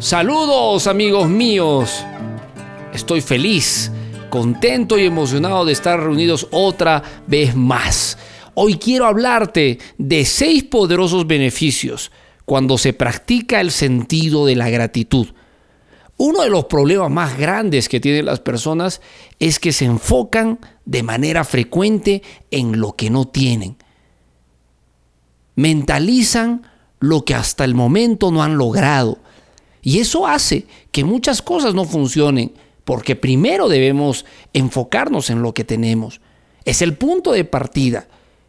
Saludos amigos míos. Estoy feliz, contento y emocionado de estar reunidos otra vez más. Hoy quiero hablarte de seis poderosos beneficios cuando se practica el sentido de la gratitud. Uno de los problemas más grandes que tienen las personas es que se enfocan de manera frecuente en lo que no tienen. Mentalizan lo que hasta el momento no han logrado y eso hace que muchas cosas no funcionen, porque primero debemos enfocarnos en lo que tenemos. Es el punto de partida.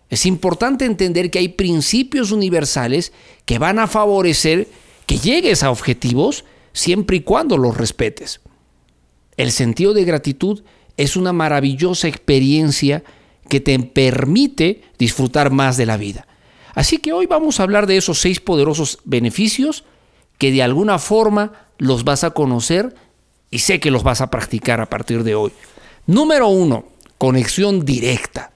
Es importante entender que hay principios universales que van a favorecer que llegues a objetivos siempre y cuando los respetes. El sentido de gratitud es una maravillosa experiencia que te permite disfrutar más de la vida. Así que hoy vamos a hablar de esos seis poderosos beneficios que de alguna forma los vas a conocer y sé que los vas a practicar a partir de hoy. Número uno, conexión directa.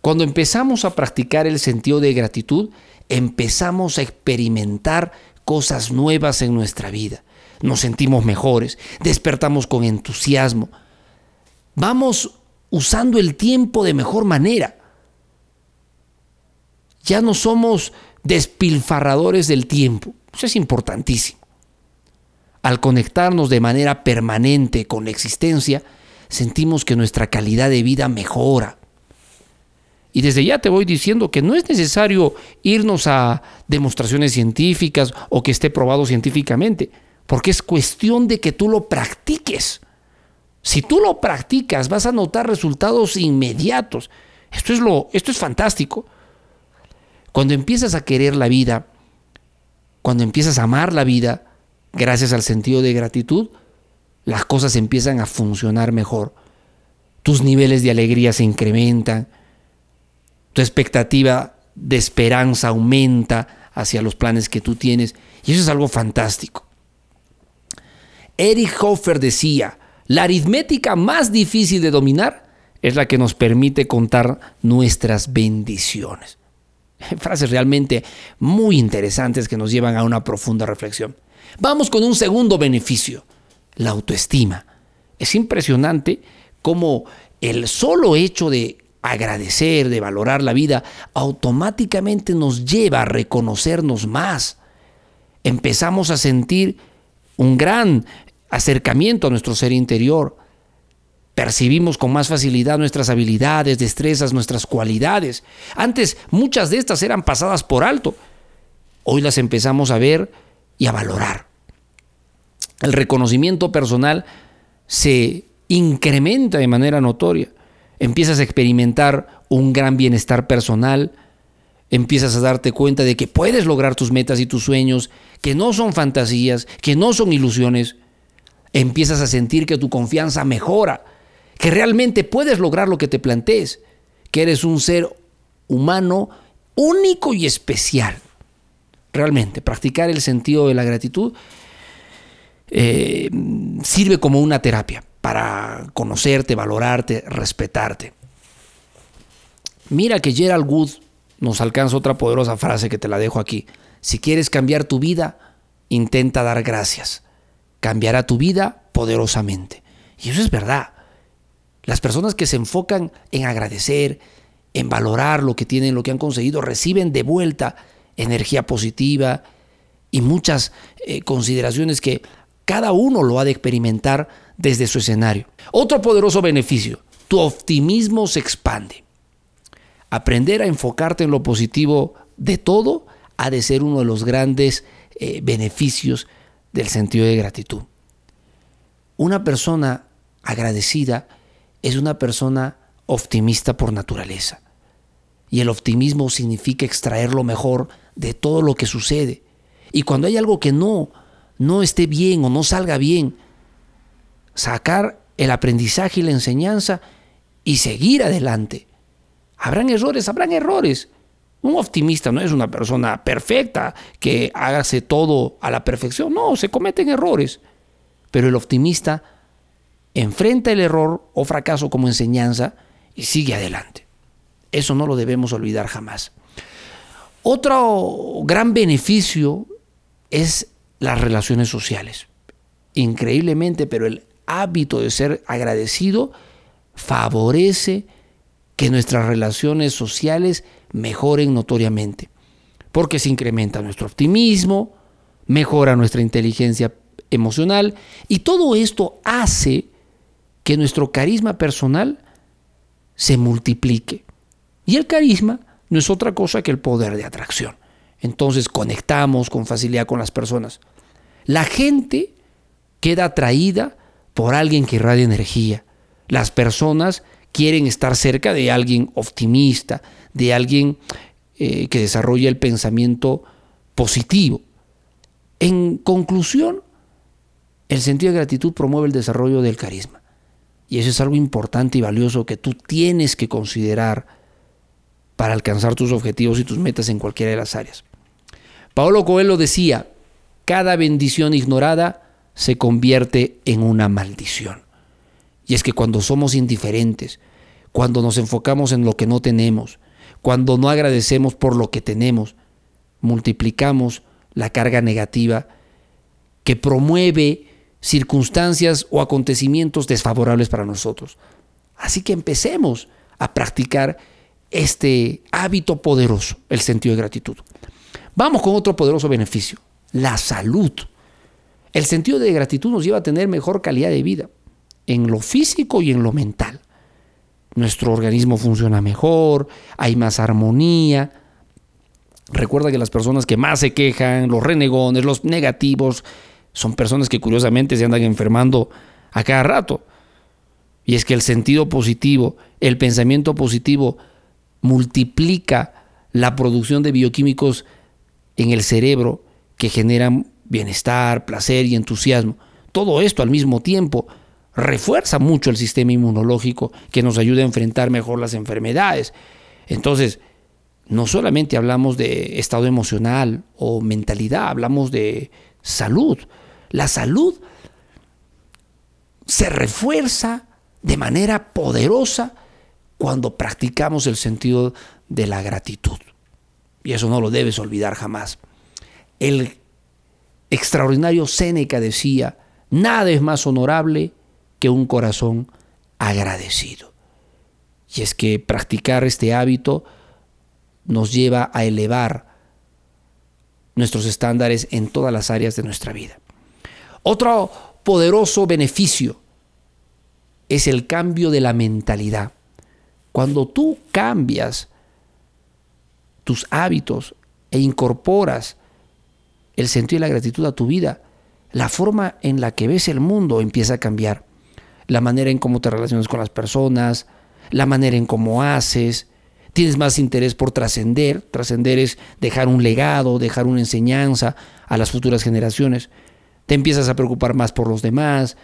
Cuando empezamos a practicar el sentido de gratitud, empezamos a experimentar cosas nuevas en nuestra vida. Nos sentimos mejores, despertamos con entusiasmo. Vamos usando el tiempo de mejor manera. Ya no somos despilfarradores del tiempo. Eso es importantísimo. Al conectarnos de manera permanente con la existencia, sentimos que nuestra calidad de vida mejora. Y desde ya te voy diciendo que no es necesario irnos a demostraciones científicas o que esté probado científicamente, porque es cuestión de que tú lo practiques. Si tú lo practicas, vas a notar resultados inmediatos. Esto es lo esto es fantástico. Cuando empiezas a querer la vida, cuando empiezas a amar la vida, gracias al sentido de gratitud, las cosas empiezan a funcionar mejor. Tus niveles de alegría se incrementan, tu expectativa de esperanza aumenta hacia los planes que tú tienes, y eso es algo fantástico. Erich Hofer decía, la aritmética más difícil de dominar es la que nos permite contar nuestras bendiciones. Frases realmente muy interesantes que nos llevan a una profunda reflexión. Vamos con un segundo beneficio, la autoestima. Es impresionante cómo el solo hecho de agradecer, de valorar la vida, automáticamente nos lleva a reconocernos más. Empezamos a sentir un gran acercamiento a nuestro ser interior Percibimos con más facilidad nuestras habilidades, destrezas, nuestras cualidades. Antes muchas de estas eran pasadas por alto. Hoy las empezamos a ver y a valorar. El reconocimiento personal se incrementa de manera notoria. Empiezas a experimentar un gran bienestar personal, empiezas a darte cuenta de que puedes lograr tus metas y tus sueños, que no son fantasías, que no son ilusiones. Empiezas a sentir que tu confianza mejora, que realmente puedes lograr lo que te plantees, que eres un ser humano único y especial. Realmente, practicar el sentido de la gratitud eh, sirve como una terapia para conocerte, valorarte, respetarte. Mira que Gerald Wood nos alcanza otra poderosa frase que te la dejo aquí. Si quieres cambiar tu vida, intenta dar gracias. Cambiará tu vida poderosamente. Y eso es verdad. Las personas que se enfocan en agradecer, en valorar lo que tienen, lo que han conseguido, reciben de vuelta energía positiva y muchas eh, consideraciones que cada uno lo ha de experimentar desde su escenario. Otro poderoso beneficio, tu optimismo se expande. Aprender a enfocarte en lo positivo de todo ha de ser uno de los grandes eh, beneficios del sentido de gratitud. Una persona agradecida es una persona optimista por naturaleza. Y el optimismo significa extraer lo mejor de todo lo que sucede. Y cuando hay algo que no, no esté bien o no salga bien, sacar el aprendizaje y la enseñanza y seguir adelante. Habrán errores, habrán errores. Un optimista no es una persona perfecta que hágase todo a la perfección. No, se cometen errores. Pero el optimista enfrenta el error o fracaso como enseñanza y sigue adelante. Eso no lo debemos olvidar jamás. Otro gran beneficio es las relaciones sociales. Increíblemente, pero el hábito de ser agradecido favorece que nuestras relaciones sociales mejoren notoriamente, porque se incrementa nuestro optimismo, mejora nuestra inteligencia emocional y todo esto hace que nuestro carisma personal se multiplique. Y el carisma no es otra cosa que el poder de atracción. Entonces conectamos con facilidad con las personas. La gente queda atraída por alguien que irradia energía. Las personas quieren estar cerca de alguien optimista, de alguien eh, que desarrolla el pensamiento positivo. En conclusión, el sentido de gratitud promueve el desarrollo del carisma. Y eso es algo importante y valioso que tú tienes que considerar para alcanzar tus objetivos y tus metas en cualquiera de las áreas. Paolo Coelho decía, cada bendición ignorada se convierte en una maldición. Y es que cuando somos indiferentes, cuando nos enfocamos en lo que no tenemos, cuando no agradecemos por lo que tenemos, multiplicamos la carga negativa que promueve circunstancias o acontecimientos desfavorables para nosotros. Así que empecemos a practicar este hábito poderoso, el sentido de gratitud. Vamos con otro poderoso beneficio, la salud. El sentido de gratitud nos lleva a tener mejor calidad de vida, en lo físico y en lo mental. Nuestro organismo funciona mejor, hay más armonía. Recuerda que las personas que más se quejan, los renegones, los negativos, son personas que curiosamente se andan enfermando a cada rato. Y es que el sentido positivo, el pensamiento positivo, multiplica la producción de bioquímicos en el cerebro que generan bienestar, placer y entusiasmo. Todo esto al mismo tiempo refuerza mucho el sistema inmunológico que nos ayuda a enfrentar mejor las enfermedades. Entonces, no solamente hablamos de estado emocional o mentalidad, hablamos de salud. La salud se refuerza de manera poderosa cuando practicamos el sentido de la gratitud. Y eso no lo debes olvidar jamás. El extraordinario Séneca decía, nada es más honorable que un corazón agradecido. Y es que practicar este hábito nos lleva a elevar nuestros estándares en todas las áreas de nuestra vida. Otro poderoso beneficio es el cambio de la mentalidad. Cuando tú cambias tus hábitos e incorporas el sentido de la gratitud a tu vida, la forma en la que ves el mundo empieza a cambiar. La manera en cómo te relacionas con las personas, la manera en cómo haces, tienes más interés por trascender. Trascender es dejar un legado, dejar una enseñanza a las futuras generaciones te empiezas a preocupar más por los demás,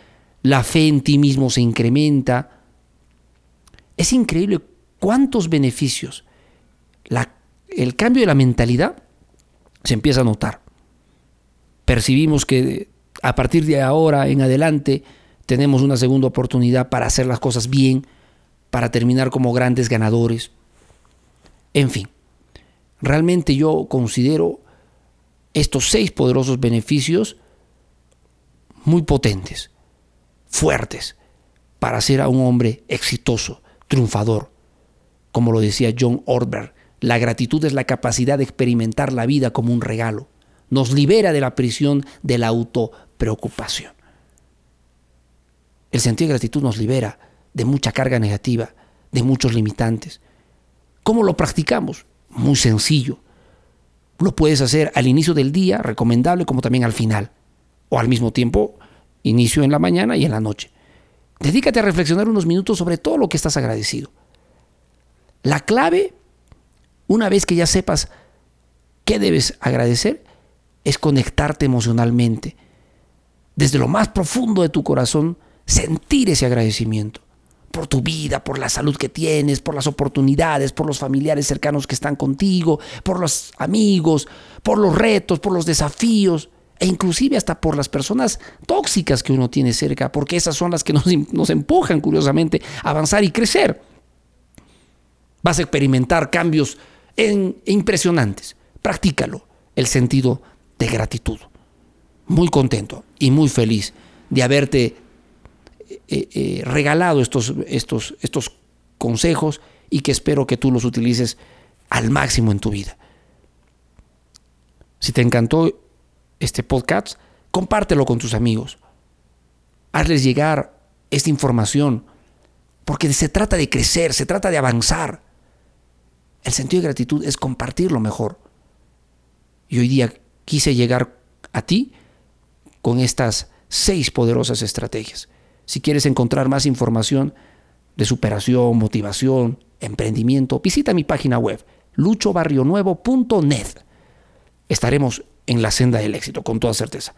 la fe en ti mismo se incrementa. Es increíble cuántos beneficios el cambio de la mentalidad se empieza a notar. Percibimos que a partir de ahora en adelante tenemos una segunda oportunidad para hacer las cosas bien, para terminar como grandes ganadores. En fin, realmente yo considero estos seis poderosos beneficios muy potentes, fuertes, para ser a un hombre exitoso, triunfador. Como lo decía John Ortberg, la gratitud es la capacidad de experimentar la vida como un regalo. Nos libera de la prisión de la autopreocupación. El sentido de gratitud nos libera de mucha carga negativa, de muchos limitantes. ¿Cómo lo practicamos? Muy sencillo. Lo puedes hacer al inicio del día, recomendable, como también al final o al mismo tiempo inicio en la mañana y en la noche. Dedícate a reflexionar unos minutos sobre todo lo que estás agradecido. La clave, una vez que ya sepas qué debes agradecer, es conectarte emocionalmente. Desde lo más profundo de tu corazón, sentir ese agradecimiento por tu vida, por la salud que tienes, por las oportunidades, por los familiares cercanos que están contigo, por los amigos, por los retos, por los desafíos e inclusive hasta por las personas tóxicas que uno tiene cerca, porque esas son las que nos, nos empujan curiosamente a avanzar y crecer. Vas a experimentar cambios impresionantes. Practícalo, el sentido de gratitud. muy contento y muy feliz de haberte eh, eh, regalado estos, estos, estos consejos y que espero que tú los utilices al máximo en tu vida. Si te encantó este podcast, compártelo con tus amigos. Hazles llegar esta información, porque se trata de crecer, se trata de avanzar. El sentido de gratitud es compartir lo mejor. Y hoy día quise llegar a ti con estas seis poderosas estrategias. Si quieres encontrar más información de superación, motivación, emprendimiento, visita mi página web luchobarrionuevo.net. Estaremos en la senda del éxito, con toda certeza.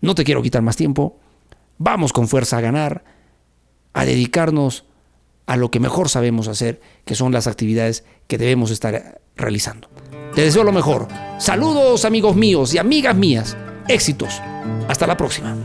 No te quiero quitar más tiempo. Vamos con fuerza a ganar, a dedicarnos a lo que mejor sabemos hacer, que son las actividades que debemos estar realizando. Te deseo lo mejor. Saludos amigos míos y amigas mías. Éxitos. Hasta la próxima.